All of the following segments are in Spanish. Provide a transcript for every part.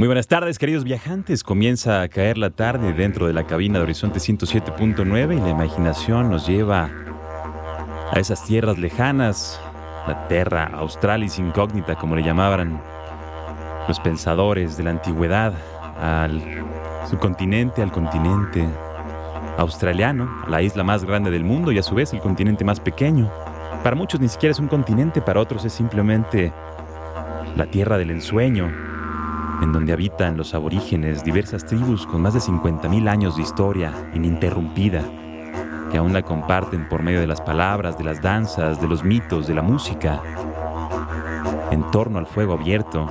Muy buenas tardes, queridos viajantes. Comienza a caer la tarde dentro de la cabina de Horizonte 107.9 y la imaginación nos lleva a esas tierras lejanas, la Terra Australis Incógnita, como le llamaban los pensadores de la antigüedad, al subcontinente, al continente australiano, la isla más grande del mundo y a su vez el continente más pequeño. Para muchos ni siquiera es un continente, para otros es simplemente la tierra del ensueño, en donde habitan los aborígenes, diversas tribus con más de 50.000 años de historia ininterrumpida, que aún la comparten por medio de las palabras, de las danzas, de los mitos, de la música, en torno al fuego abierto,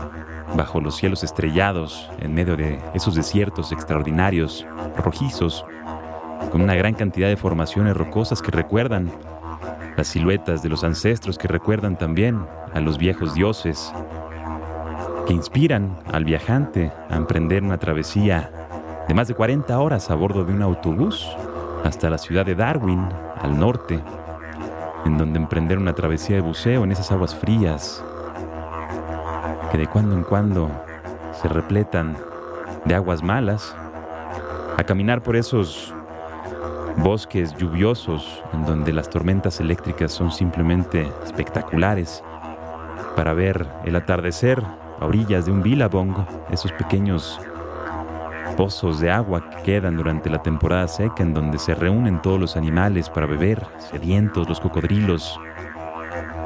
bajo los cielos estrellados, en medio de esos desiertos extraordinarios, rojizos, con una gran cantidad de formaciones rocosas que recuerdan las siluetas de los ancestros, que recuerdan también a los viejos dioses, que inspiran al viajante a emprender una travesía de más de 40 horas a bordo de un autobús hasta la ciudad de Darwin, al norte, en donde emprender una travesía de buceo en esas aguas frías, que de cuando en cuando se repletan de aguas malas, a caminar por esos bosques lluviosos en donde las tormentas eléctricas son simplemente espectaculares, para ver el atardecer a orillas de un billabong, esos pequeños pozos de agua que quedan durante la temporada seca en donde se reúnen todos los animales para beber, sedientos, los cocodrilos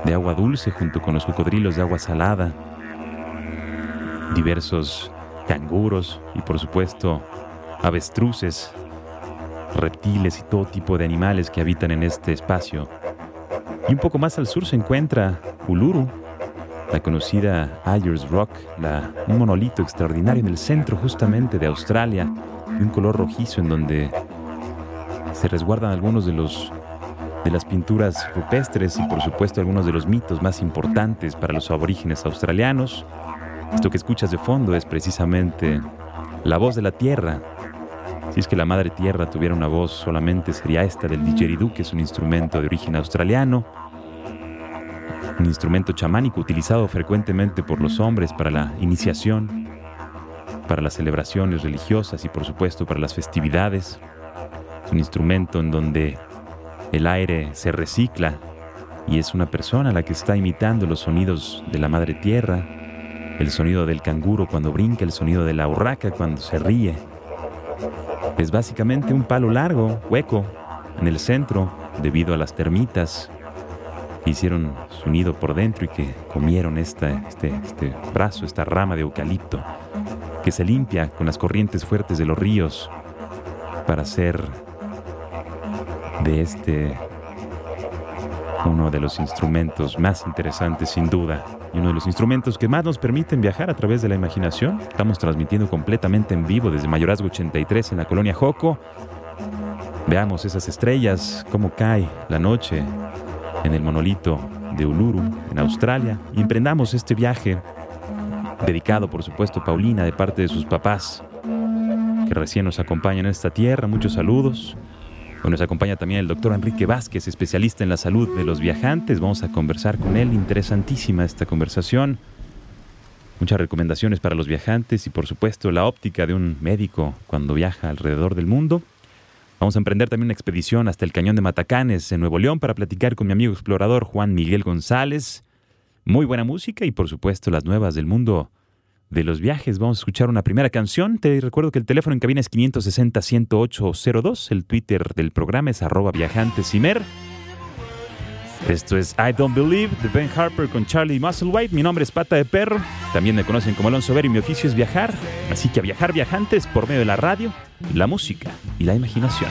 de agua dulce junto con los cocodrilos de agua salada, diversos canguros y por supuesto avestruces, reptiles y todo tipo de animales que habitan en este espacio. Y un poco más al sur se encuentra Uluru, la conocida Ayers Rock, un monolito extraordinario en el centro justamente de Australia, de un color rojizo en donde se resguardan algunos de los de las pinturas rupestres y por supuesto algunos de los mitos más importantes para los aborígenes australianos. Esto que escuchas de fondo es precisamente la voz de la tierra. Si es que la madre tierra tuviera una voz solamente sería esta del didgeridoo, que es un instrumento de origen australiano un instrumento chamánico utilizado frecuentemente por los hombres para la iniciación, para las celebraciones religiosas y por supuesto para las festividades. Es un instrumento en donde el aire se recicla y es una persona la que está imitando los sonidos de la madre tierra, el sonido del canguro cuando brinca, el sonido de la urraca cuando se ríe. Es básicamente un palo largo, hueco, en el centro, debido a las termitas hicieron su nido por dentro y que comieron este, este brazo, esta rama de eucalipto, que se limpia con las corrientes fuertes de los ríos para hacer de este uno de los instrumentos más interesantes sin duda y uno de los instrumentos que más nos permiten viajar a través de la imaginación. Estamos transmitiendo completamente en vivo desde Mayorazgo 83 en la colonia Joco. Veamos esas estrellas, cómo cae la noche en el monolito de Uluru, en Australia, y emprendamos este viaje dedicado, por supuesto, a Paulina de parte de sus papás, que recién nos acompañan en esta tierra. Muchos saludos. Hoy nos acompaña también el doctor Enrique Vázquez, especialista en la salud de los viajantes. Vamos a conversar con él. Interesantísima esta conversación. Muchas recomendaciones para los viajantes y por supuesto la óptica de un médico cuando viaja alrededor del mundo. Vamos a emprender también una expedición hasta el Cañón de Matacanes, en Nuevo León, para platicar con mi amigo explorador Juan Miguel González. Muy buena música y por supuesto las nuevas del mundo de los viajes. Vamos a escuchar una primera canción. Te recuerdo que el teléfono en cabina es 560-10802. El Twitter del programa es arroba viajantesimer. Esto es I Don't Believe de Ben Harper con Charlie Musselwhite. Mi nombre es Pata de Perro. También me conocen como Alonso Ver y mi oficio es viajar. Así que a viajar viajantes por medio de la radio, la música y la imaginación.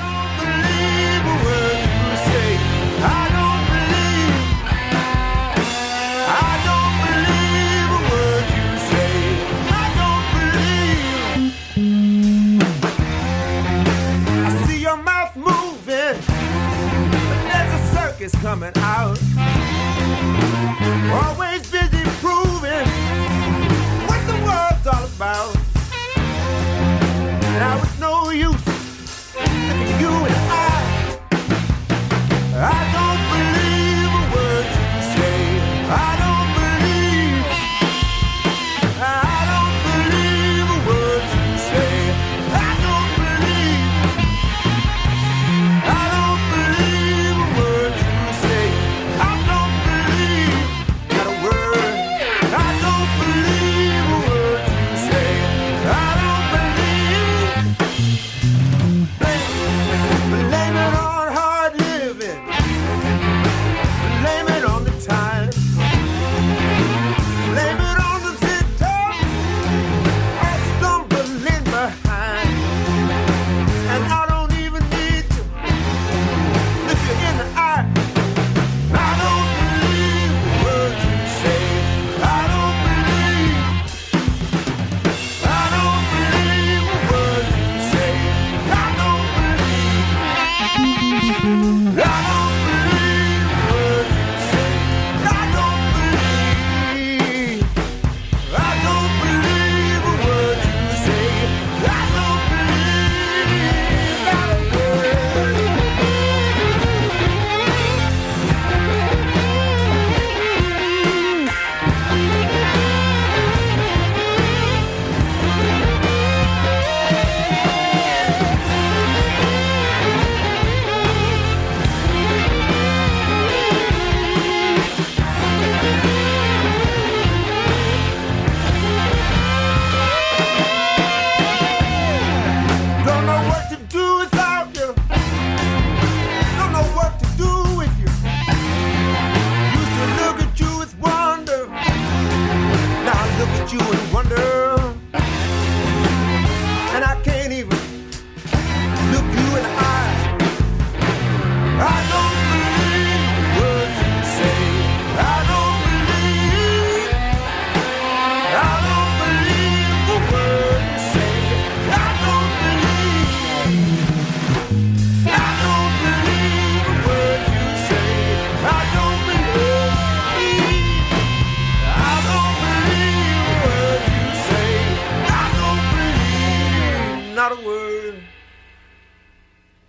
Coming out.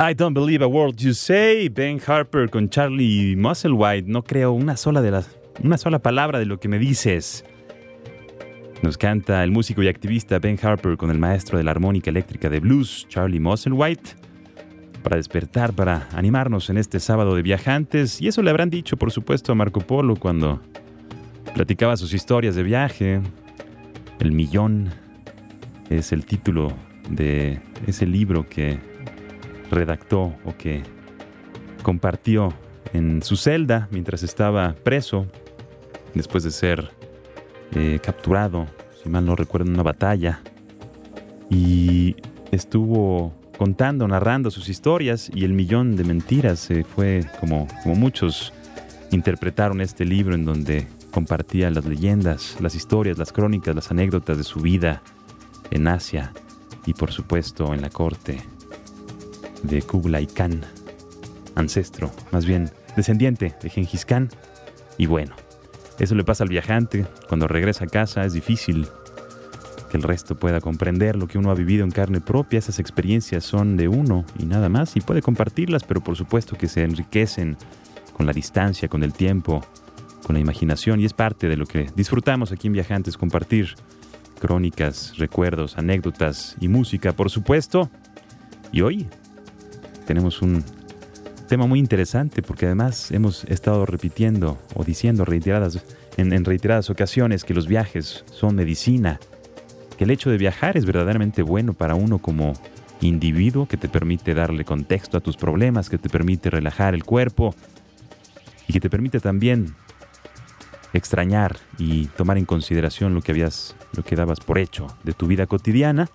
I Don't Believe a Word You Say, Ben Harper con Charlie Musselwhite. No creo una sola, de las, una sola palabra de lo que me dices. Nos canta el músico y activista Ben Harper con el maestro de la armónica eléctrica de blues, Charlie Musselwhite, para despertar, para animarnos en este sábado de viajantes. Y eso le habrán dicho, por supuesto, a Marco Polo cuando platicaba sus historias de viaje. El millón es el título de ese libro que redactó o que compartió en su celda mientras estaba preso, después de ser eh, capturado, si mal no recuerdo, en una batalla, y estuvo contando, narrando sus historias y el millón de mentiras se fue como, como muchos interpretaron este libro en donde compartía las leyendas, las historias, las crónicas, las anécdotas de su vida en Asia y por supuesto en la corte de Kublai Khan, ancestro, más bien descendiente de Genghis Khan. Y bueno, eso le pasa al viajante. Cuando regresa a casa es difícil que el resto pueda comprender lo que uno ha vivido en carne propia. Esas experiencias son de uno y nada más. Y puede compartirlas, pero por supuesto que se enriquecen con la distancia, con el tiempo, con la imaginación. Y es parte de lo que disfrutamos aquí en Viajantes, compartir crónicas, recuerdos, anécdotas y música, por supuesto. Y hoy tenemos un tema muy interesante porque además hemos estado repitiendo o diciendo reiteradas, en, reiteradas ocasiones que los viajes son medicina, que el hecho de viajar es verdaderamente bueno para uno como individuo, que te permite darle contexto a tus problemas, que te permite relajar el cuerpo y que te permite también extrañar y tomar en consideración lo que habías, lo que dabas por hecho de tu vida cotidiana.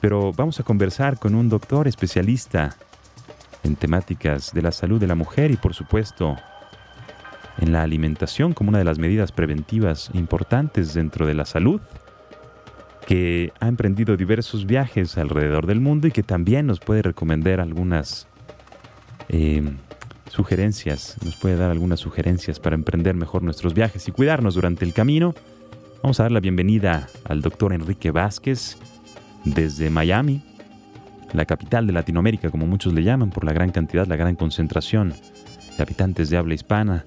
Pero vamos a conversar con un doctor especialista en temáticas de la salud de la mujer y por supuesto en la alimentación como una de las medidas preventivas importantes dentro de la salud, que ha emprendido diversos viajes alrededor del mundo y que también nos puede recomendar algunas eh, sugerencias, nos puede dar algunas sugerencias para emprender mejor nuestros viajes y cuidarnos durante el camino. Vamos a dar la bienvenida al doctor Enrique Vázquez desde Miami, la capital de Latinoamérica, como muchos le llaman, por la gran cantidad, la gran concentración de habitantes de habla hispana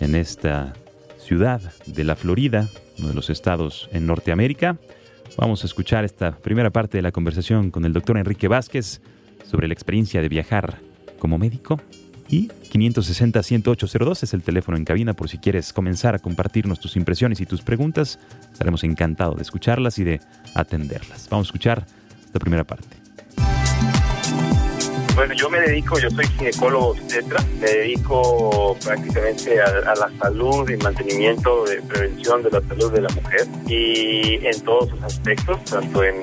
en esta ciudad de la Florida, uno de los estados en Norteamérica. Vamos a escuchar esta primera parte de la conversación con el doctor Enrique Vázquez sobre la experiencia de viajar como médico. Y 560-10802 es el teléfono en cabina por si quieres comenzar a compartirnos tus impresiones y tus preguntas. Estaremos encantados de escucharlas y de atenderlas. Vamos a escuchar esta primera parte. Bueno, yo me dedico, yo soy ginecólogo obstetra, me dedico prácticamente a, a, la salud y mantenimiento de prevención de la salud de la mujer y en todos sus aspectos, tanto en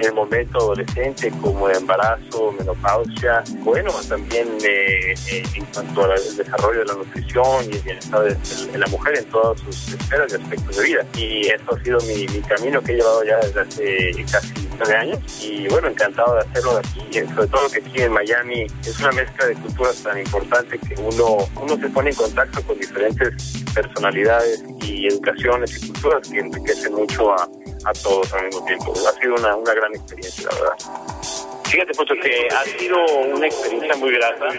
el momento adolescente como de embarazo, menopausia, bueno, también eh, eh, en cuanto al desarrollo de la nutrición y el bienestar de, la mujer en todas sus esferas y aspectos de vida. Y esto ha sido mi, mi camino que he llevado ya desde hace casi nueve años y bueno, encantado de hacerlo de aquí, sobre todo que aquí en Miami es una mezcla de culturas tan importante que uno, uno se pone en contacto con diferentes personalidades y educaciones y culturas que enriquecen mucho a, a todos al mismo tiempo. Ha sido una, una gran experiencia, la verdad. Fíjate, Pocho, que ha sido una experiencia muy grata.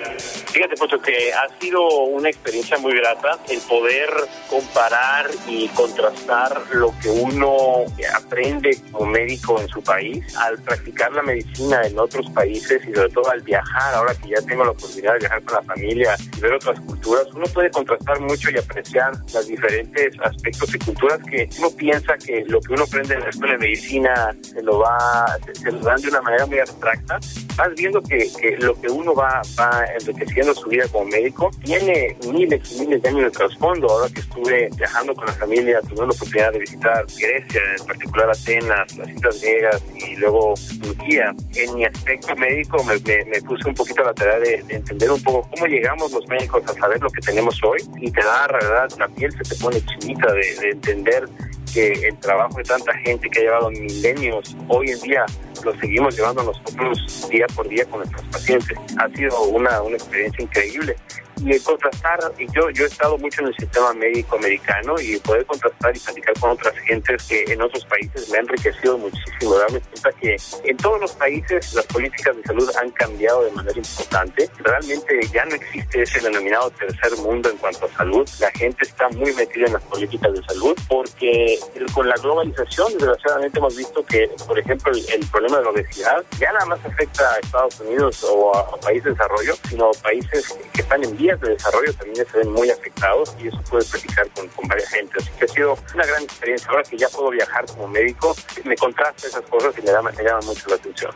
Fíjate, Pocho, que ha sido una experiencia muy grata el poder comparar y contrastar lo que uno aprende como médico en su país al practicar la medicina en otros países y sobre todo al viajar, ahora que ya tengo la oportunidad de viajar con la familia y ver otras culturas, uno puede contrastar mucho y apreciar los diferentes aspectos y culturas que uno piensa que lo que uno aprende en la escuela de medicina se lo va, se lo dan de una manera muy abstracta vas viendo que, que, lo que uno va, va enriqueciendo su vida como médico tiene miles y miles de años de trasfondo. Ahora que estuve viajando con la familia, tuve la oportunidad de visitar Grecia, en particular Atenas, las Islas Griegas y luego Turquía. En mi aspecto médico me, me, me puse un poquito a la tarea de, de, entender un poco cómo llegamos los médicos a saber lo que tenemos hoy y te da, la verdad, la piel se te pone chinita de, de entender que el trabajo de tanta gente que ha llevado milenios, hoy en día lo seguimos llevando nosotros día por día con nuestros pacientes. Ha sido una, una experiencia increíble y contrastar, yo, yo he estado mucho en el sistema médico americano y poder contrastar y platicar con otras gentes que en otros países me han enriquecido muchísimo, darme cuenta que en todos los países las políticas de salud han cambiado de manera importante. Realmente ya no existe ese denominado tercer mundo en cuanto a salud. La gente está muy metida en las políticas de salud porque con la globalización, desgraciadamente hemos visto que, por ejemplo, el, el problema de la obesidad ya nada más afecta a Estados Unidos o a, a países de desarrollo, sino países que están en vías de desarrollo también se ven muy afectados y eso puede platicar con, con varias gente. Así que ha sido una gran experiencia. Ahora que ya puedo viajar como médico, me contrasta esas cosas y me, da, me llama mucho la atención.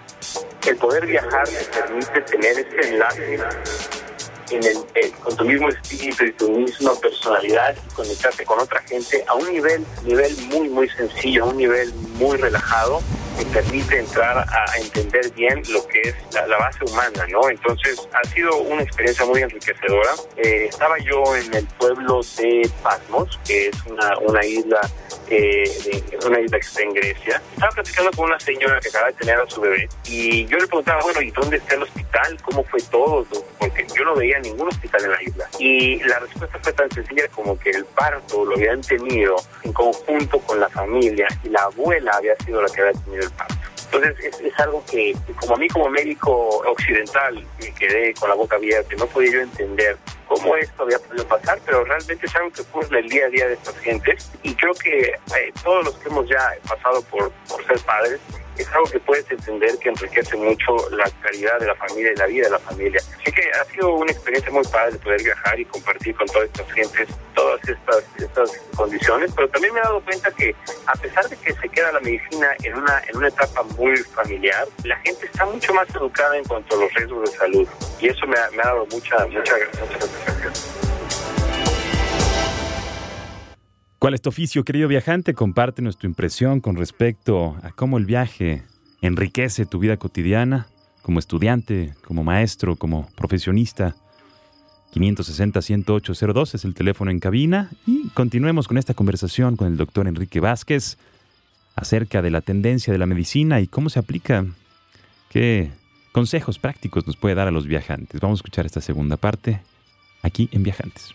El poder viajar me permite tener ese enlace en el, eh, con tu mismo espíritu y tu misma personalidad y conectarte con otra gente a un nivel, nivel muy, muy sencillo, a un nivel muy relajado que permite entrar a entender bien lo que es la, la, base humana, ¿no? Entonces ha sido una experiencia muy enriquecedora. Eh, estaba yo en el pueblo de Patmos, que es una, una isla eh, una isla que está en Grecia. Estaba platicando con una señora que acaba de tener a su bebé y yo le preguntaba, bueno, ¿y dónde está el hospital? ¿Cómo fue todo? Porque yo no veía ningún hospital en la isla. Y la respuesta fue tan sencilla como que el parto lo habían tenido en conjunto con la familia y la abuela había sido la que había tenido Entonces es, es, algo que, como a mí como médico occidental me quedé con la boca abierta, no podía yo entender cómo esto había podido pasar, pero realmente es algo que ocurre en el día a día de estas gentes y creo que eh, todos los que hemos ya pasado por, por ser padres, es algo que puedes entender que enriquece mucho la calidad de la familia y la vida de la familia. Así que ha sido una experiencia muy padre poder viajar y compartir con todas estas gentes todas estas, estas condiciones, pero también me he dado cuenta que a pesar de que se queda la medicina en una, en una etapa muy familiar, la gente está mucho más educada en cuanto a los riesgos de salud y eso me ha, me ha dado mucha, mucha, mucha. ¿Cuál es tu oficio, querido viajante? Compártenos tu impresión con respecto a cómo el viaje enriquece tu vida cotidiana como estudiante, como maestro, como profesionista. 560-10802 es el teléfono en cabina y continuemos con esta conversación con el doctor Enrique Vázquez acerca de la tendencia de la medicina y cómo se aplica. ¿Qué consejos prácticos nos puede dar a los viajantes? Vamos a escuchar esta segunda parte aquí en Viajantes.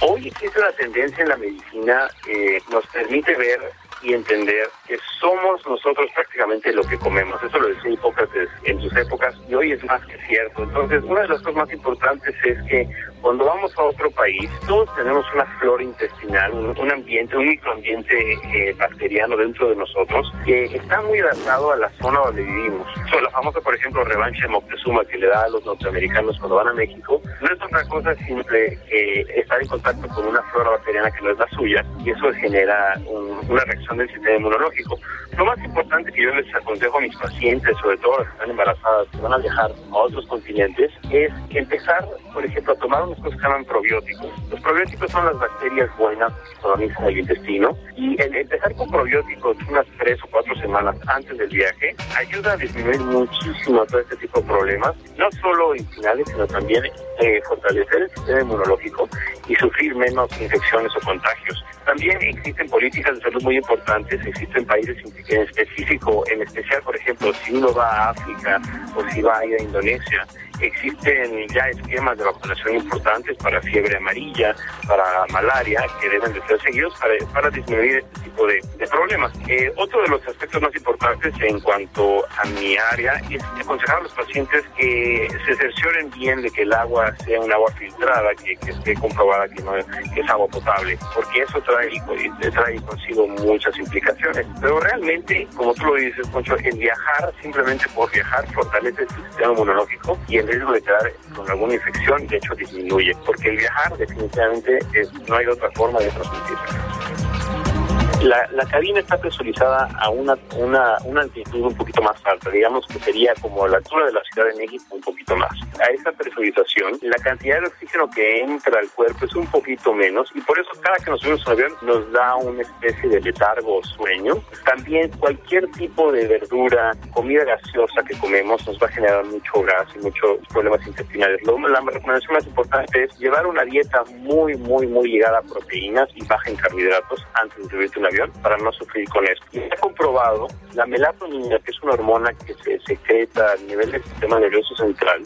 Hoy existe una tendencia en la medicina que nos permite ver y entender que somos nosotros prácticamente lo que comemos. Eso lo decía Hipócrates en sus épocas y hoy es más que cierto. Entonces, una de las cosas más importantes es que cuando vamos a otro país, todos tenemos una flora intestinal, un, un ambiente, un microambiente eh, bacteriano dentro de nosotros que está muy adaptado a la zona donde vivimos. So, la famosa, por ejemplo, revancha de Moctezuma que le da a los norteamericanos cuando van a México, no es otra cosa simple que estar en contacto con una flora bacteriana que no es la suya y eso genera un- una reacción del sistema inmunológico. Lo más importante que yo les aconsejo a mis pacientes, sobre todo las que están embarazadas, que van a viajar a otros continentes, es empezar, por ejemplo, a tomar unas cosas que llaman probióticos. Los probióticos son las bacterias buenas que colonizan el intestino y el empezar con probióticos unas tres o cuatro semanas antes del viaje ayuda a disminuir muchísimo todo este tipo de problemas, no solo intestinales, sino también eh, fortalecer el sistema inmunológico y sufrir menos infecciones o contagios. También existen políticas de salud muy importantes, existen países en específico, en especial, por ejemplo, si uno va a África o si va a Indonesia, existen ya esquemas de vacunación importantes para fiebre amarilla, para malaria, que deben de ser seguidos para, para disminuir este tipo de, de problemas. Eh, otro de los aspectos más importantes en cuanto a mi área es aconsejar a los pacientes que se cercioren bien de que el agua sea un agua filtrada, que, esté comprobada que, no, es agua potable, porque eso trae, trae consigo muchas implicaciones. Pero realmente, como tú lo dices, Poncho, el viajar simplemente por viajar fortalece el sistema inmunológico y el riesgo de quedar con alguna infección, de hecho, disminuye, porque el viajar definitivamente es, no hay otra forma de transmitir. La, la cabina está presurizada a una, una, una altitud un poquito más alta, digamos que sería como la altura de la Ciudad de México un poquito más. A esa presurización, la cantidad de oxígeno que entra al cuerpo es un poquito menos y por eso cada que nos subimos a un avión nos da una especie de letargo o sueño. También cualquier tipo de verdura, comida gaseosa que comemos nos va a generar mucho gas y muchos problemas intestinales. Lo- La recomendación más importante es llevar una dieta muy, muy, muy ligada a proteínas y baja en carbohidratos antes de subirte un avión para no sufrir con esto. Y está comprobado, la melatonina, que es una hormona que se secreta a nivel del sistema nervioso central,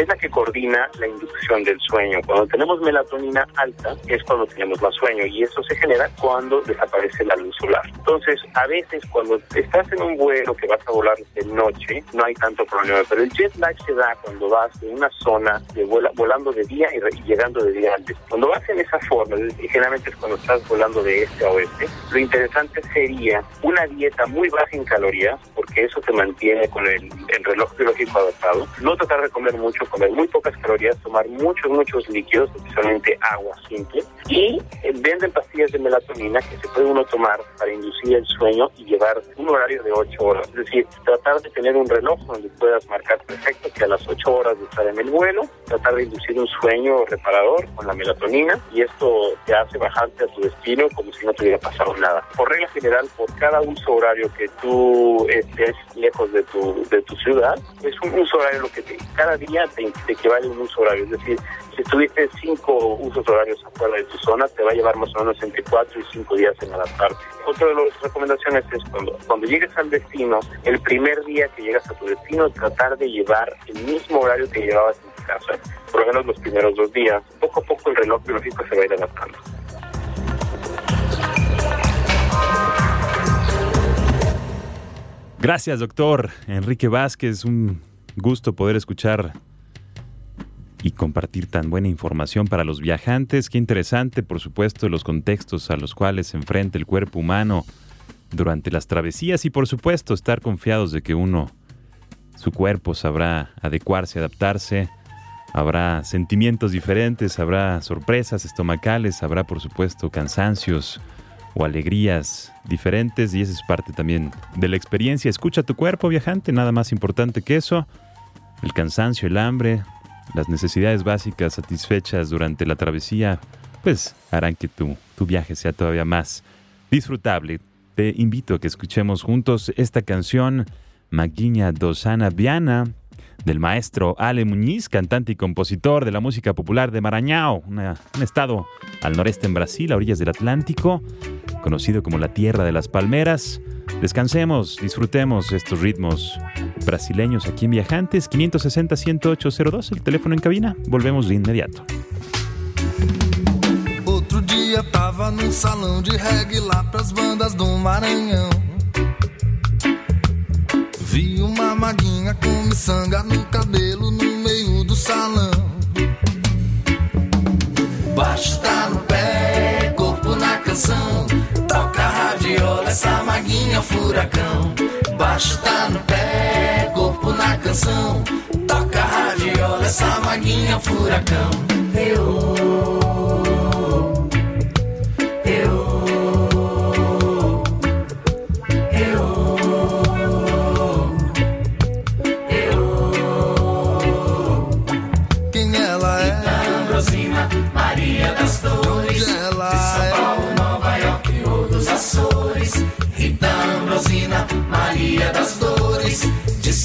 es la que coordina la inducción del sueño. Cuando tenemos melatonina alta es cuando tenemos más sueño y eso se genera cuando desaparece la luz solar. Entonces, a veces cuando estás en un vuelo que vas a volar de noche, no hay tanto problema, pero el jet lag se da cuando vas de una zona de volando de día y llegando de día antes. Cuando vas en esa forma, y generalmente es cuando estás volando de este a oeste, lo interesante sería una dieta muy baja en calorías, porque eso te mantiene con el, el reloj biológico adaptado. No tratar de comer mucho, comer muy pocas calorías, tomar muchos, muchos líquidos, especialmente agua simple. Y eh, venden pastillas de melatonina que se puede uno tomar para inducir el sueño y llevar un horario de 8 horas. Es decir, tratar de tener un reloj donde puedas marcar perfecto que a las 8 horas de estar en el vuelo, tratar de inducir un sueño reparador con la melatonina y esto te hace bajarte a tu destino como si no te hubiera pasado nada. Por regla general, por cada uso horario que tú estés lejos de tu, de tu ciudad, es un uso horario lo que te, cada día te, te equivale a un uso horario. Es decir, si tuviste cinco usos horarios afuera de tu zona, te va a llevar más o menos entre cuatro y cinco días en adaptarte. Otra de las recomendaciones es cuando, cuando llegues al destino, el primer día que llegas a tu destino, tratar de llevar el mismo horario que llevabas en tu casa, por lo menos los primeros dos días. Poco a poco el reloj biológico se va a ir adaptando. Gracias, doctor Enrique Vázquez. Un gusto poder escuchar y compartir tan buena información para los viajantes. Qué interesante, por supuesto, los contextos a los cuales se enfrenta el cuerpo humano durante las travesías y, por supuesto, estar confiados de que uno, su cuerpo sabrá adecuarse, adaptarse. Habrá sentimientos diferentes, habrá sorpresas estomacales, habrá, por supuesto, cansancios o alegrías diferentes y esa es parte también de la experiencia. Escucha tu cuerpo, viajante, nada más importante que eso. El cansancio, el hambre, las necesidades básicas satisfechas durante la travesía, pues harán que tu, tu viaje sea todavía más disfrutable. Te invito a que escuchemos juntos esta canción, Maguinha Dosana Viana, del maestro Ale Muñiz, cantante y compositor de la música popular de Maranhão, un estado al noreste en Brasil, a orillas del Atlántico, conocido como la Tierra de las Palmeras. Descansemos, disfrutemos estos ritmos brasileños aquí en Viajantes, 560-10802, el teléfono en cabina. Volvemos de inmediato. Outro dia tava num salão de reggae lá pras bandas do Maranhão. Vi uma maguinha com miçanga no cabelo no meio do salão. Baixo tá no pé, corpo na canção. Essa maguinha furacão. Baixo tá no pé, corpo na canção. Toca radiola, essa maguinha furacão. Eu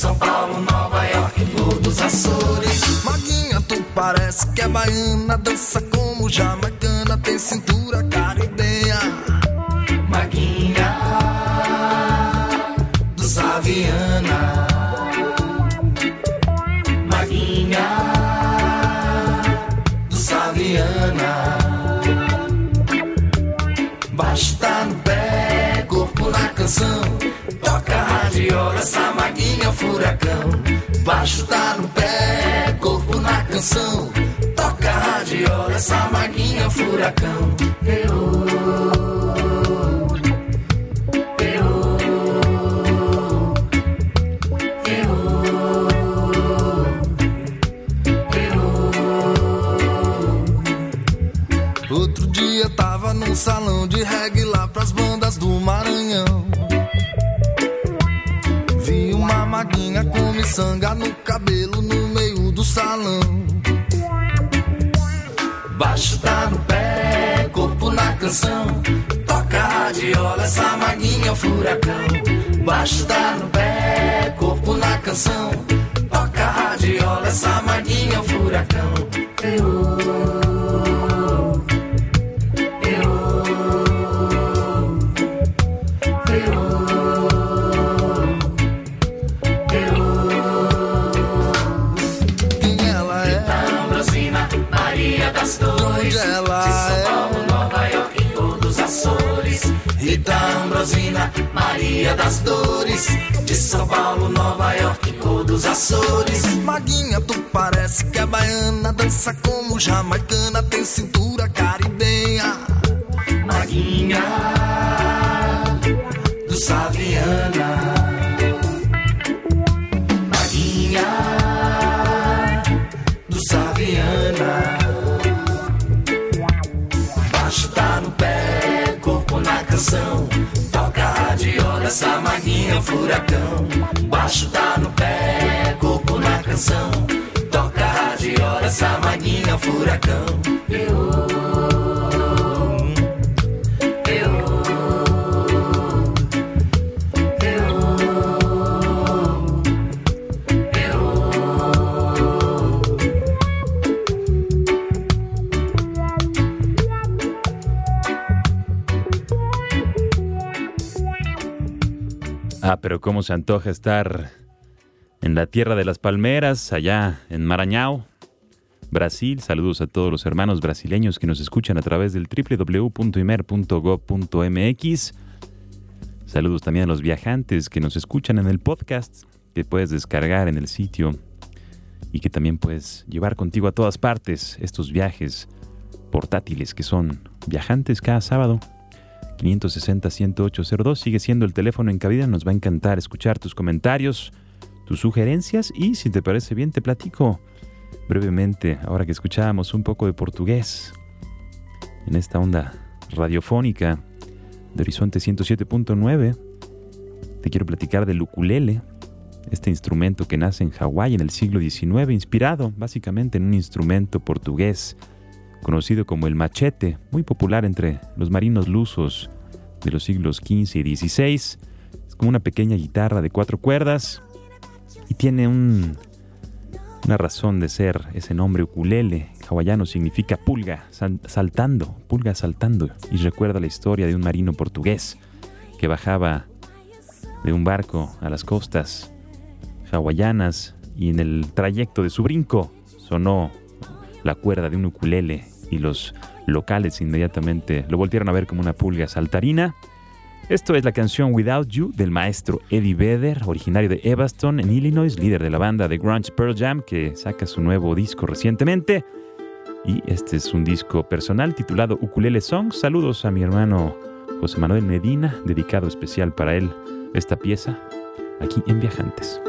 São Paulo, Nova York, dos Açores. Maguinha, tu parece que é baiana, dança como jamaicana, tem cintura essa maguinha furacão. Baixo tá no pé, corpo na canção. Toca a radiola, essa maguinha furacão. Dia tava num salão de reggae miçanga no cabelo no meio do salão. Baixo tá no pé, corpo na canção. Toca a radiola, essa maguinha furacão. Baixo tá no pé, corpo na canção. Toca a radiola, essa maguinha furacão. Quem das Dores, de São Paulo, Nova York, Rio dos Açores. Maguinha, tu parece que é baiana, dança como jamaicana, tem cintura caribenha. Maguinha Do Saviana, furacão. Baixo tá no pé, corpo na canção. Toca a radiola, essa maguinha furacão. Ah, pero cómo se antoja estar en la tierra de las palmeras, allá en Marañao, Brasil. Saludos a todos los hermanos brasileños que nos escuchan a través del www.imer.gov.mx. Saludos también a los viajantes que nos escuchan en el podcast que puedes descargar en el sitio y que también puedes llevar contigo a todas partes estos viajes portátiles que son viajantes cada sábado. 560-10802 sigue siendo el teléfono en cabida. Nos va a encantar escuchar tus comentarios, tus sugerencias y si te parece bien te platico brevemente, ahora que escuchábamos un poco de portugués en esta onda radiofónica de Horizonte 107.9, te quiero platicar del ukulele, este instrumento que nace en Hawái en el siglo XIX, inspirado básicamente en un instrumento portugués conocido como el machete, muy popular entre los marinos lusos de los siglos XV y XVI. Es como una pequeña guitarra de cuatro cuerdas y tiene un- una razón de ser ese nombre ukulele. Hawaiano significa pulga, sal- saltando, pulga saltando. Y recuerda la historia de un marino portugués que bajaba de un barco a las costas hawaianas y en el trayecto de su brinco sonó la cuerda de un ukulele y los locales inmediatamente lo volvieron a ver como una pulga saltarina. Esto es la canción Without You del maestro Eddie Vedder, originario de Evanston, en Illinois, líder de la banda de Grunge Pearl Jam, que saca su nuevo disco recientemente. Y este es un disco personal titulado Ukulele Songs. Saludos a mi hermano José Manuel Medina, dedicado especial para él esta pieza, aquí en Viajantes.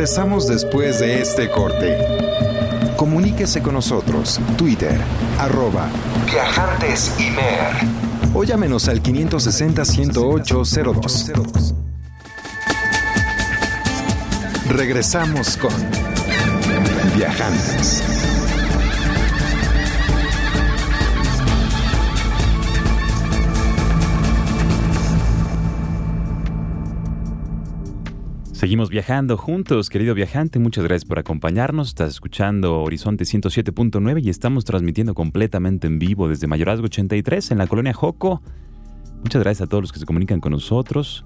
Regresamos después de este corte. Comuníquese con nosotros, Twitter, arroba Viajantes O llámenos al 560-108-02. Regresamos con Viajantes. Seguimos viajando juntos, querido viajante. Muchas gracias por acompañarnos. Estás escuchando Horizonte 107.9 y estamos transmitiendo completamente en vivo desde Mayorazgo 83 en la colonia Joco. Muchas gracias a todos los que se comunican con nosotros.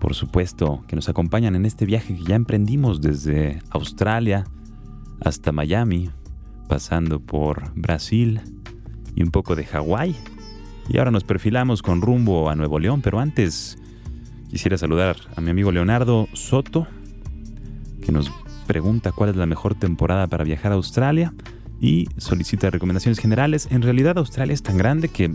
Por supuesto, que nos acompañan en este viaje que ya emprendimos desde Australia hasta Miami, pasando por Brasil y un poco de Hawái. Y ahora nos perfilamos con rumbo a Nuevo León, pero antes Quisiera saludar a mi amigo Leonardo Soto, que nos pregunta cuál es la mejor temporada para viajar a Australia y solicita recomendaciones generales. En realidad Australia es tan grande que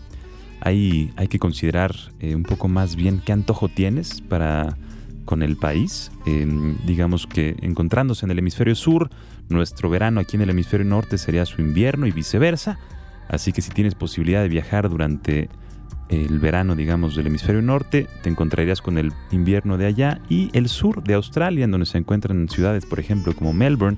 hay, hay que considerar eh, un poco más bien qué antojo tienes para con el país. Digamos que encontrándose en el hemisferio sur, nuestro verano aquí en el hemisferio norte sería su invierno y viceversa. Así que si tienes posibilidad de viajar durante el verano, digamos, del hemisferio norte, te encontrarías con el invierno de allá y el sur de Australia, en donde se encuentran ciudades, por ejemplo, como Melbourne,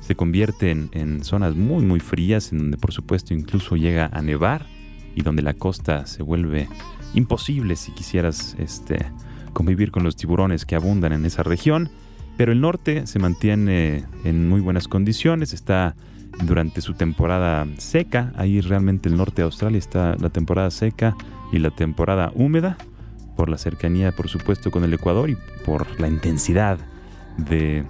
se convierte en, zonas muy, muy frías, en donde por supuesto incluso llega a nevar y donde la costa se vuelve imposible si quisieras este, convivir con los tiburones que abundan en esa región. Pero el norte se mantiene en muy buenas condiciones, está durante su temporada seca, ahí realmente el norte de Australia está la temporada seca y la temporada húmeda, por la cercanía por supuesto con el Ecuador y por la intensidad de,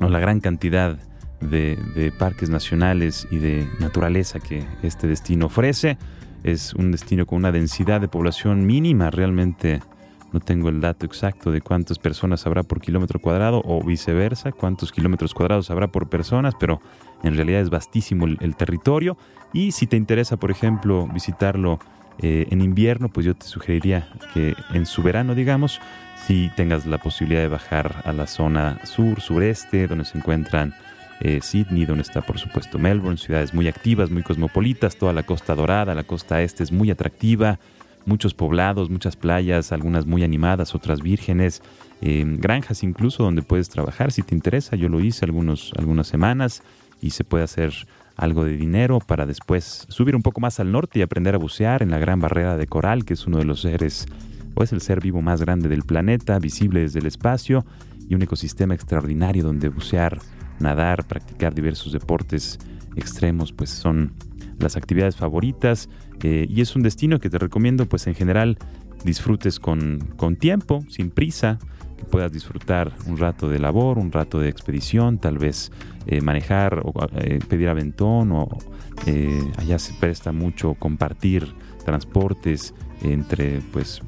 o la gran cantidad de, de parques nacionales y de naturaleza que este destino ofrece. Es un destino con una densidad de población mínima realmente no tengo el dato exacto de cuántas personas habrá por kilómetro cuadrado o viceversa, cuántos kilómetros cuadrados habrá por personas, pero en realidad es vastísimo el, territorio. Y si te interesa, por ejemplo, visitarlo eh, en invierno, pues yo te sugeriría que en su verano, digamos, si tengas la posibilidad de bajar a la zona sur, sureste, donde se encuentran eh, Sydney, donde está por supuesto Melbourne, ciudades muy activas, muy cosmopolitas, toda la costa dorada, la costa este es muy atractiva, muchos poblados, muchas playas, algunas muy animadas, otras vírgenes, eh, granjas incluso donde puedes trabajar si te interesa. Yo lo hice algunos, algunas semanas y se puede hacer algo de dinero para después subir un poco más al norte y aprender a bucear en la gran barrera de coral, que es uno de los seres, o es el ser vivo más grande del planeta, visible desde el espacio, y un ecosistema extraordinario donde bucear, nadar, practicar diversos deportes extremos, pues son las actividades favoritas. Eh, y es un destino que te recomiendo, pues en general, disfrutes con, con tiempo, sin prisa, que puedas disfrutar un rato de labor, un rato de expedición, tal vez eh, manejar o eh, pedir aventón o allá se presta mucho compartir transportes entre pues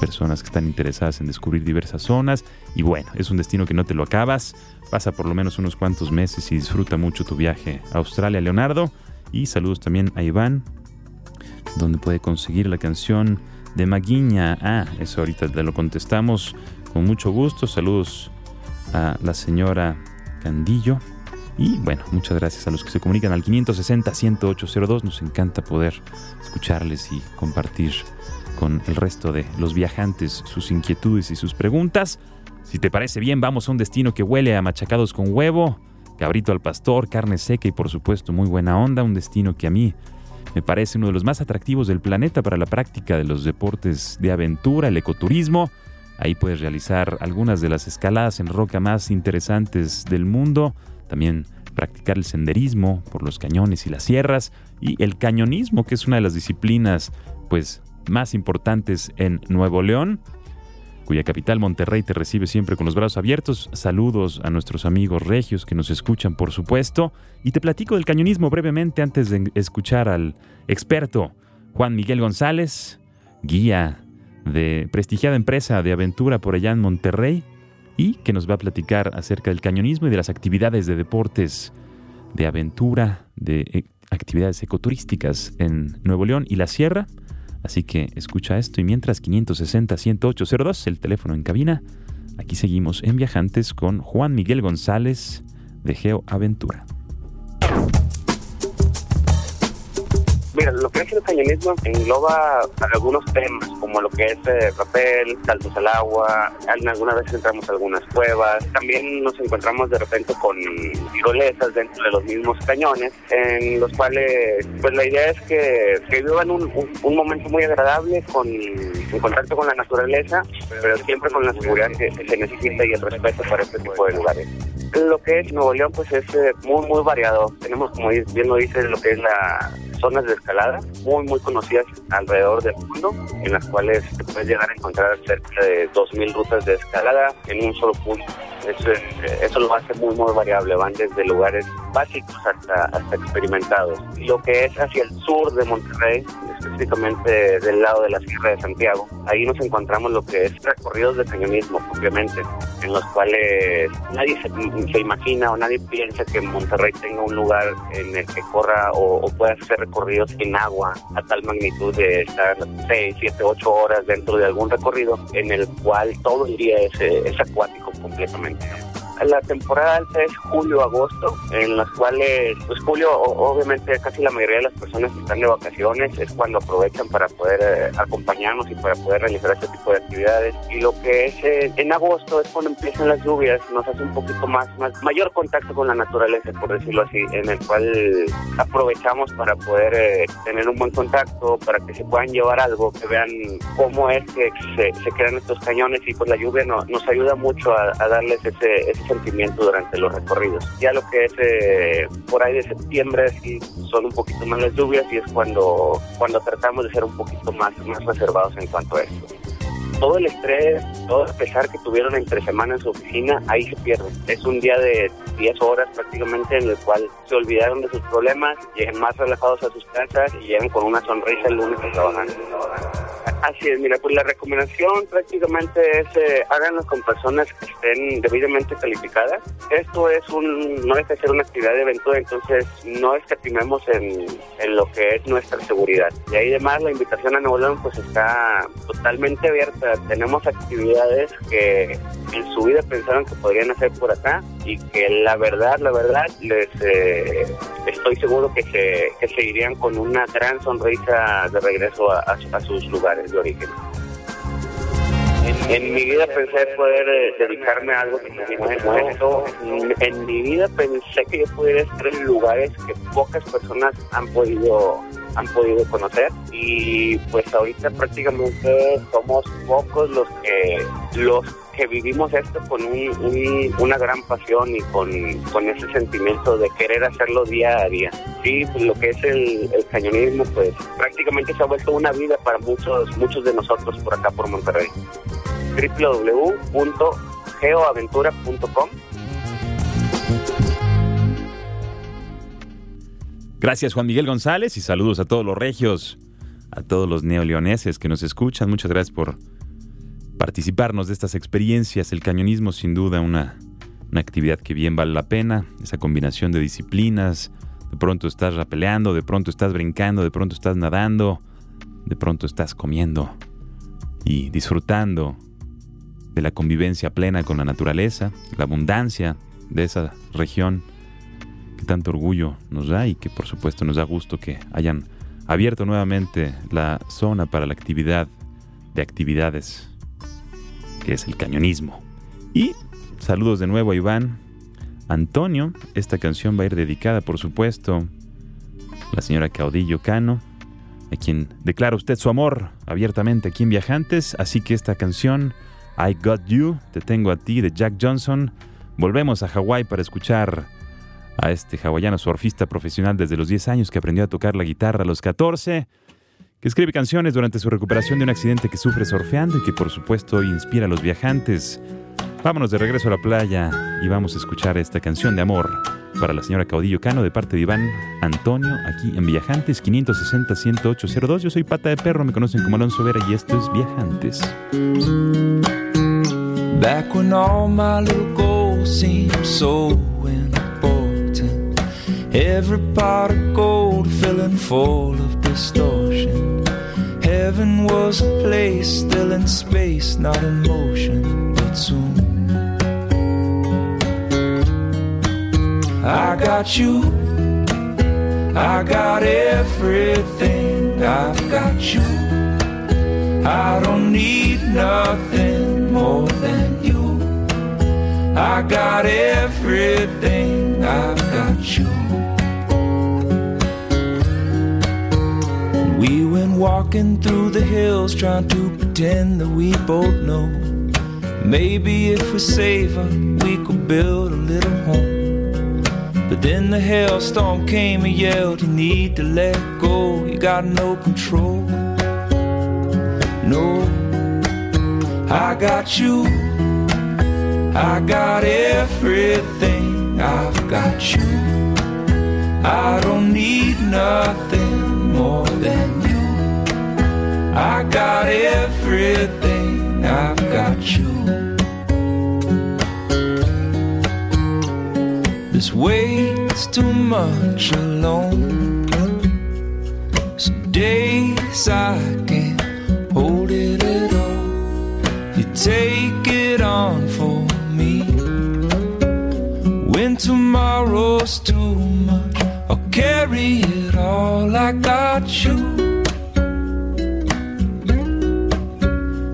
personas que están interesadas en descubrir diversas zonas. Y bueno, es un destino que no te lo acabas, pasa por lo menos unos cuantos meses y disfruta mucho tu viaje a Australia, Leonardo. Y saludos también a Iván donde puede conseguir la canción de Maguiña. Ah, eso ahorita te lo contestamos con mucho gusto. Saludos a la señora Candillo. Y bueno, muchas gracias a los que se comunican al 560-10802. Nos encanta poder escucharles y compartir con el resto de los viajantes sus inquietudes y sus preguntas. Si te parece bien, vamos a un destino que huele a machacados con huevo, cabrito al pastor, carne seca y por supuesto muy buena onda. Un destino que a mí me parece uno de los más atractivos del planeta para la práctica de los deportes de aventura, el ecoturismo. Ahí puedes realizar algunas de las escaladas en roca más interesantes del mundo, también practicar el senderismo por los cañones y las sierras. Y el cañonismo, que es una de las disciplinas pues más importantes en Nuevo León cuya capital Monterrey te recibe siempre con los brazos abiertos. Saludos a nuestros amigos regios que nos escuchan, por supuesto. Y te platico del cañonismo brevemente antes de escuchar al experto Juan Miguel González, guía de prestigiada empresa de aventura por allá en Monterrey, y que nos va a platicar acerca del cañonismo y de las actividades de deportes de aventura, de eh, actividades ecoturísticas en Nuevo León y la Sierra. Así que escucha esto y mientras 560-10802, el teléfono en cabina, aquí seguimos en Viajantes con Juan Miguel González de Geo Aventura. Lo que es el cañonismo engloba algunos temas, como lo que es eh, papel, saltos al agua, algunas veces entramos a algunas cuevas, también nos encontramos de repente con tirolesas dentro de los mismos cañones, en los cuales, pues la idea es que, que vivan un, un, momento muy agradable con, en contacto con la naturaleza, pero siempre con la seguridad que, se necesita y el respeto para este tipo de lugares. Lo que es Nuevo León, pues es eh, muy, muy variado. Tenemos, como bien lo dice, lo que es la zonas de escalada muy, muy conocidas alrededor del mundo, en las cuales puedes llegar a encontrar cerca de 2.000 rutas de escalada en un solo punto. Eso, eso lo hace muy, muy variable. Van desde lugares básicos hasta, hasta experimentados. Lo que es hacia el sur de Monterrey, específicamente del lado de la Sierra de Santiago, ahí nos encontramos lo que es recorridos de cañonismo, obviamente, en los cuales nadie se, imagina o nadie piensa que Monterrey tenga un lugar en el que corra o, o pueda hacer recorridos sin agua a tal magnitud de estar 6, 7, 8 horas dentro de algún recorrido en el cual todo el día es, es acuático completamente. Thanks. La temporada alta es julio-agosto, en las cuales, pues julio, obviamente casi la mayoría de las personas están de vacaciones es cuando aprovechan para poder eh, acompañarnos y para poder realizar este tipo de actividades. Y lo que es eh, en agosto es cuando empiezan las lluvias, nos hace un poquito más, más, mayor contacto con la naturaleza, por decirlo así, en el cual aprovechamos para poder eh, tener un buen contacto, para que se puedan llevar algo, que vean cómo es que se, se crean estos cañones y pues la lluvia no, nos ayuda mucho a, darles ese, sentimiento durante los recorridos. Ya lo que es eh, por ahí de septiembre sí son un poquito más las lluvias y es cuando, cuando tratamos de ser un poquito más, más reservados en cuanto a esto todo el estrés, todo el pesar que tuvieron entre semana en su oficina, ahí se pierde. Es un día de 10 horas prácticamente en el cual se olvidaron de sus problemas, llegan más relajados a sus casas y llegan con una sonrisa el lunes a trabajar. Así es, mira, pues la recomendación prácticamente es eh, háganlo con personas que estén debidamente calificadas. Esto es un, no de ser una actividad de evento, entonces no escatimemos en, en lo que es nuestra seguridad. Y ahí además la invitación a Nuevo León pues está totalmente abierta tenemos actividades que en su vida pensaron que podrían hacer por acá y que la verdad, la verdad, les eh, estoy seguro que se, que seguirían con una gran sonrisa de regreso a, sus lugares de origen. En, mi vida pensé poder eh, dedicarme a algo como esto. En mi vida pensé que yo pudiera estar en lugares que pocas personas han podido han podido conocer y pues ahorita prácticamente somos pocos los que los que vivimos esto con un, una gran pasión y con, con, ese sentimiento de querer hacerlo día a día. Sí, pues lo que es el, el, cañonismo, pues prácticamente se ha vuelto una vida para muchos, muchos de nosotros por acá por Monterrey. www.geoaventura.com Gracias Juan Miguel González y saludos a todos los regios, a todos los neoleoneses que nos escuchan. Muchas gracias por participarnos de estas experiencias. El cañonismo sin duda una, una actividad que bien vale la pena, esa combinación de disciplinas. De pronto estás rapeleando, de pronto estás brincando, de pronto estás nadando, de pronto estás comiendo y disfrutando de la convivencia plena con la naturaleza, la abundancia de esa región tanto orgullo nos da y que por supuesto nos da gusto que hayan abierto nuevamente la zona para la actividad de actividades, que es el cañonismo. Y saludos de nuevo a Iván. Antonio, esta canción va a ir dedicada, por supuesto, a la señora Caudillo Cano, a quien declara usted su amor abiertamente aquí en Viajantes, así que esta canción, I Got You, Te Tengo a Ti, de Jack Johnson, volvemos a Hawái para escuchar a este hawaiano surfista profesional desde los 10 años que aprendió a tocar la guitarra a los 14, que escribe canciones durante su recuperación de un accidente que sufre surfeando y que por supuesto inspira a los viajantes. Vámonos de regreso a la playa y vamos a escuchar esta canción de amor para la señora Caudillo Cano de parte de Iván Antonio aquí en Viajantes 560-10802. Yo soy Pata de Perro, me conocen como Alonso Vera y esto es Viajantes. Back when all my little goals so Every pot of gold filling full of distortion. Heaven was a place still in space, not in motion, but soon. I got you, I got everything, I've got you. I don't need nothing more than you. I got everything, I've We went walking through the hills trying to pretend that we both know. Maybe if we save her, we could build a little home. But then the hailstorm came and yelled, You need to let go, you got no control. No, I got you, I got everything, I've got you. I don't need nothing than you. I got everything, I've got you. This weight's too much alone. Some days I can't hold it at all. You take it on for me. When tomorrow's too much, I'll carry it I got you.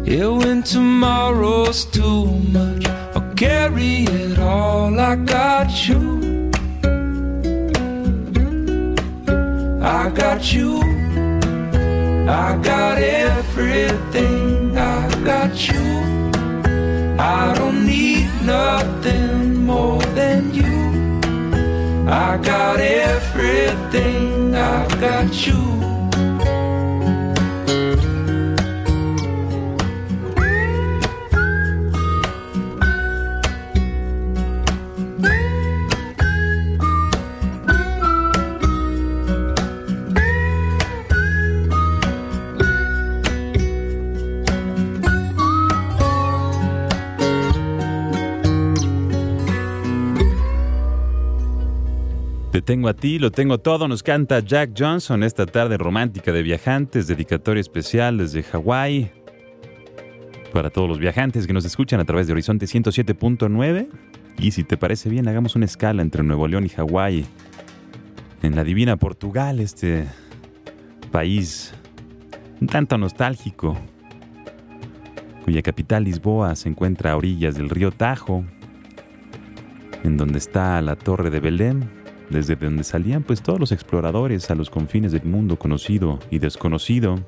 Yeah, when tomorrow's too much, I'll carry it all. I got you. I got you. I got everything. I got you. I don't need nothing. I got everything. I've got you. Tengo a ti, lo tengo todo, nos canta Jack Johnson esta tarde romántica de viajantes, dedicatoria especial desde Hawái. Para todos los viajantes que nos escuchan a través de Horizonte 107.9. Y si te parece bien, hagamos una escala entre Nuevo León y Hawái. En la divina Portugal, este país un tanto nostálgico, cuya capital Lisboa se encuentra a orillas del río Tajo, en donde está la Torre de Belém, desde donde salían pues todos los exploradores a los confines del mundo conocido y desconocido,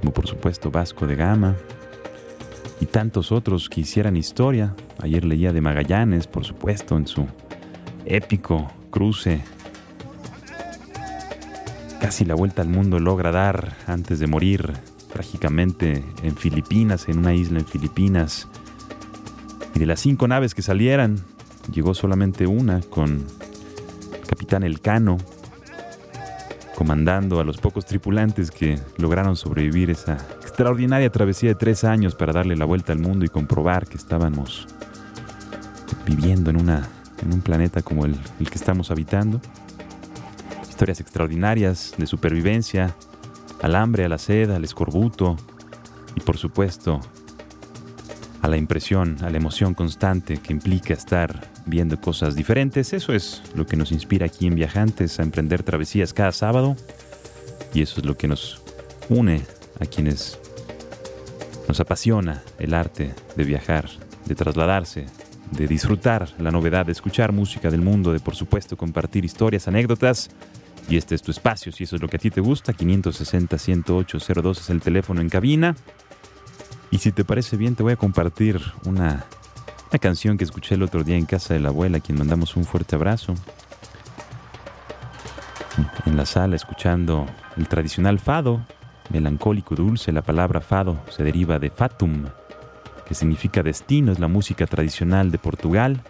como por supuesto Vasco de Gama y tantos otros que hicieran historia. Ayer leía de Magallanes, por supuesto, en su épico cruce. Casi la vuelta al mundo logra dar antes de morir trágicamente en Filipinas, en una isla en Filipinas. Y de las cinco naves que salieran, llegó solamente una con capitán Elcano, comandando a los pocos tripulantes que lograron sobrevivir esa extraordinaria travesía de tres años para darle la vuelta al mundo y comprobar que estábamos viviendo en, una, en un planeta como el, el que estamos habitando. Historias extraordinarias de supervivencia, al hambre, a la sed, al escorbuto y por supuesto a la impresión, a la emoción constante que implica estar viendo cosas diferentes. Eso es lo que nos inspira aquí en Viajantes a emprender travesías cada sábado y eso es lo que nos une a quienes nos apasiona el arte de viajar, de trasladarse, de disfrutar la novedad, de escuchar música del mundo, de por supuesto compartir historias, anécdotas. Y este es tu espacio, si eso es lo que a ti te gusta, 560-108-02 es el teléfono en cabina. Y si te parece bien, te voy a compartir una, una canción que escuché el otro día en casa de la abuela, a quien mandamos un fuerte abrazo. En la sala, escuchando el tradicional fado, melancólico dulce, la palabra fado se deriva de fatum, que significa destino, es la música tradicional de Portugal.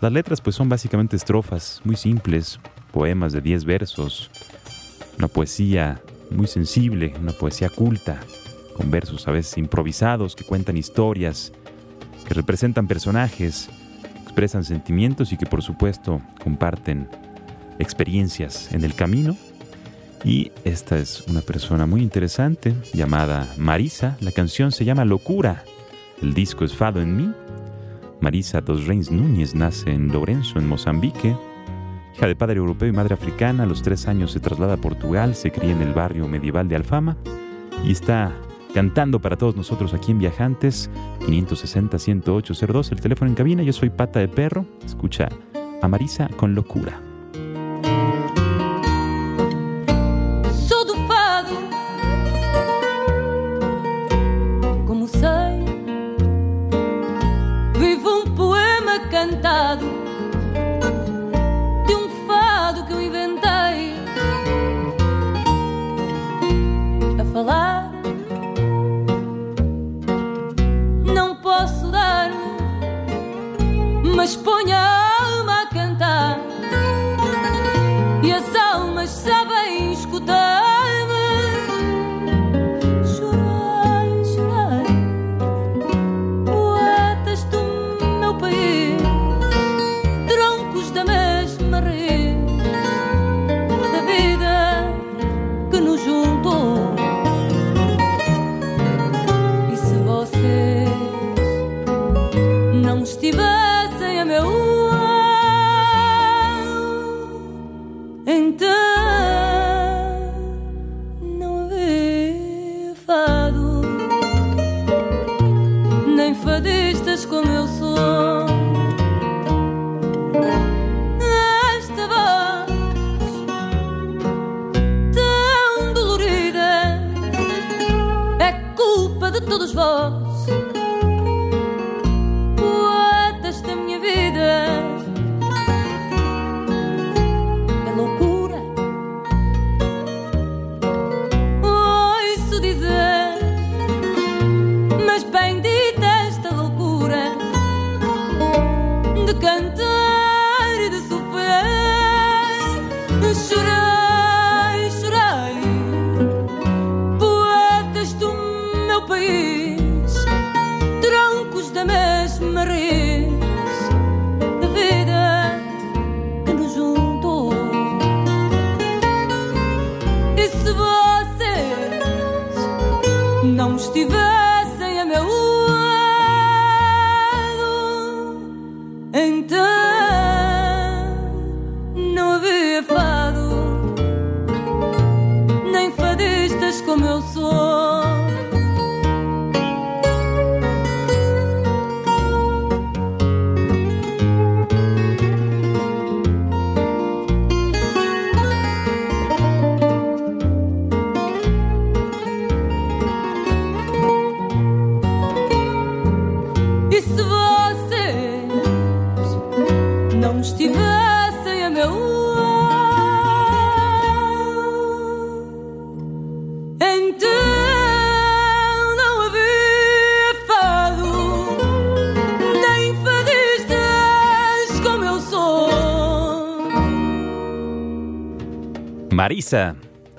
Las letras pues son básicamente estrofas muy simples, poemas de 10 versos, una poesía muy sensible, una poesía culta, versos a veces improvisados que cuentan historias, que representan personajes, expresan sentimientos y que por supuesto comparten experiencias en el camino. Y esta es una persona muy interesante llamada Marisa. La canción se llama Locura. El disco es Fado en mí. Marisa Dos Reins Núñez nace en Lorenzo, en Mozambique. Hija de padre europeo y madre africana, a los tres años se traslada a Portugal, se cría en el barrio medieval de Alfama y está cantando para todos nosotros aquí en Viajantes, 560-10802, el teléfono en cabina. Yo soy Pata de Perro. Escucha a Marisa con locura.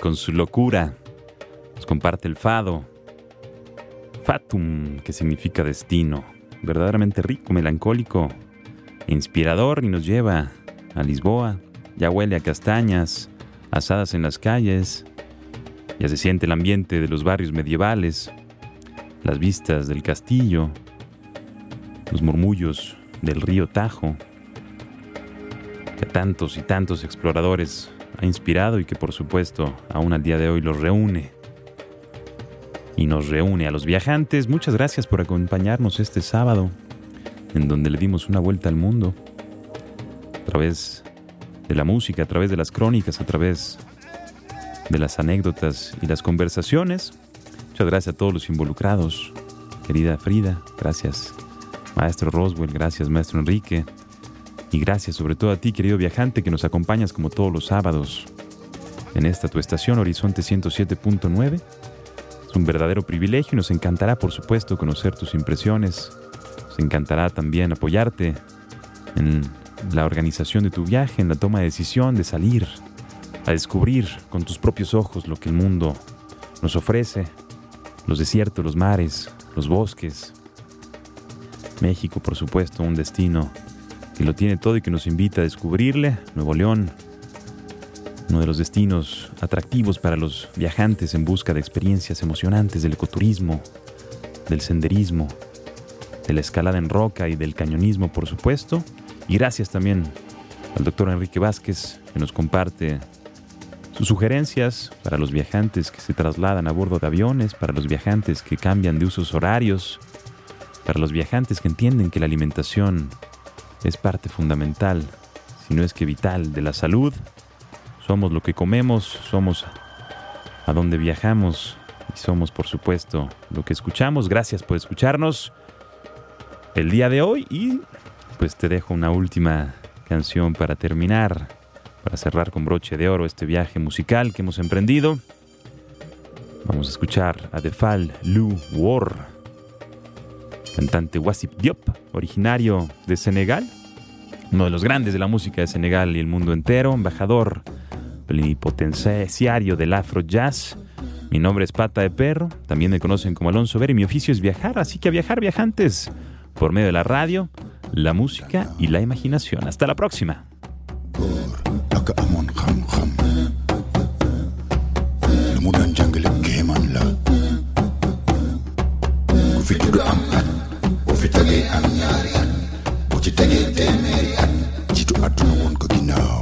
Con su locura, nos comparte el fado. Fatum, que significa destino. Verdaderamente rico, melancólico, inspirador y nos lleva a Lisboa. Ya huele a castañas, asadas en las calles. Ya se siente el ambiente de los barrios medievales, las vistas del castillo, los murmullos del río Tajo, que tantos y tantos exploradores ha inspirado y que por supuesto aún al día de hoy los reúne y nos reúne a los viajantes. Muchas gracias por acompañarnos este sábado, en donde le dimos una vuelta al mundo, a través de la música, a través de las crónicas, a través de las anécdotas y las conversaciones. Muchas gracias a todos los involucrados, querida Frida, gracias maestro Roswell, gracias maestro Enrique, y gracias sobre todo a ti, querido viajante, que nos acompañas como todos los sábados en esta tu estación Horizonte 107.9. Es un verdadero privilegio y nos encantará, por supuesto, conocer tus impresiones. Nos encantará también apoyarte en la organización de tu viaje, en la toma de decisión de salir a descubrir con tus propios ojos lo que el mundo nos ofrece. Los desiertos, los mares, los bosques. México, por supuesto, un destino que lo tiene todo y que nos invita a descubrirle. Nuevo León, uno de los destinos atractivos para los viajantes en busca de experiencias emocionantes del ecoturismo, del senderismo, de la escalada en roca y del cañonismo, por supuesto. Y gracias también al doctor Enrique Vázquez, que nos comparte sus sugerencias para los viajantes que se trasladan a bordo de aviones, para los viajantes que cambian de usos horarios, para los viajantes que entienden que la alimentación es parte fundamental, si no es que vital, de la salud. Somos lo que comemos, somos a donde viajamos y somos, por supuesto, lo que escuchamos. Gracias por escucharnos el día de hoy y pues te dejo una última canción para terminar, para cerrar con broche de oro este viaje musical que hemos emprendido. Vamos a escuchar a The Fall Lu War, cantante Wasip Diop, originario de Senegal, uno de los grandes de la música de Senegal y el mundo entero, embajador plenipotenciario del Afro Jazz. Mi nombre es Pata de Perro, también me conocen como Alonso Ver y mi oficio es viajar, así que a viajar viajantes por medio de la radio, la música y la imaginación. Hasta la próxima. Tegee am ñaari at boo ci tegee téeméeri at jiitu àdduna woon ko ginnaaw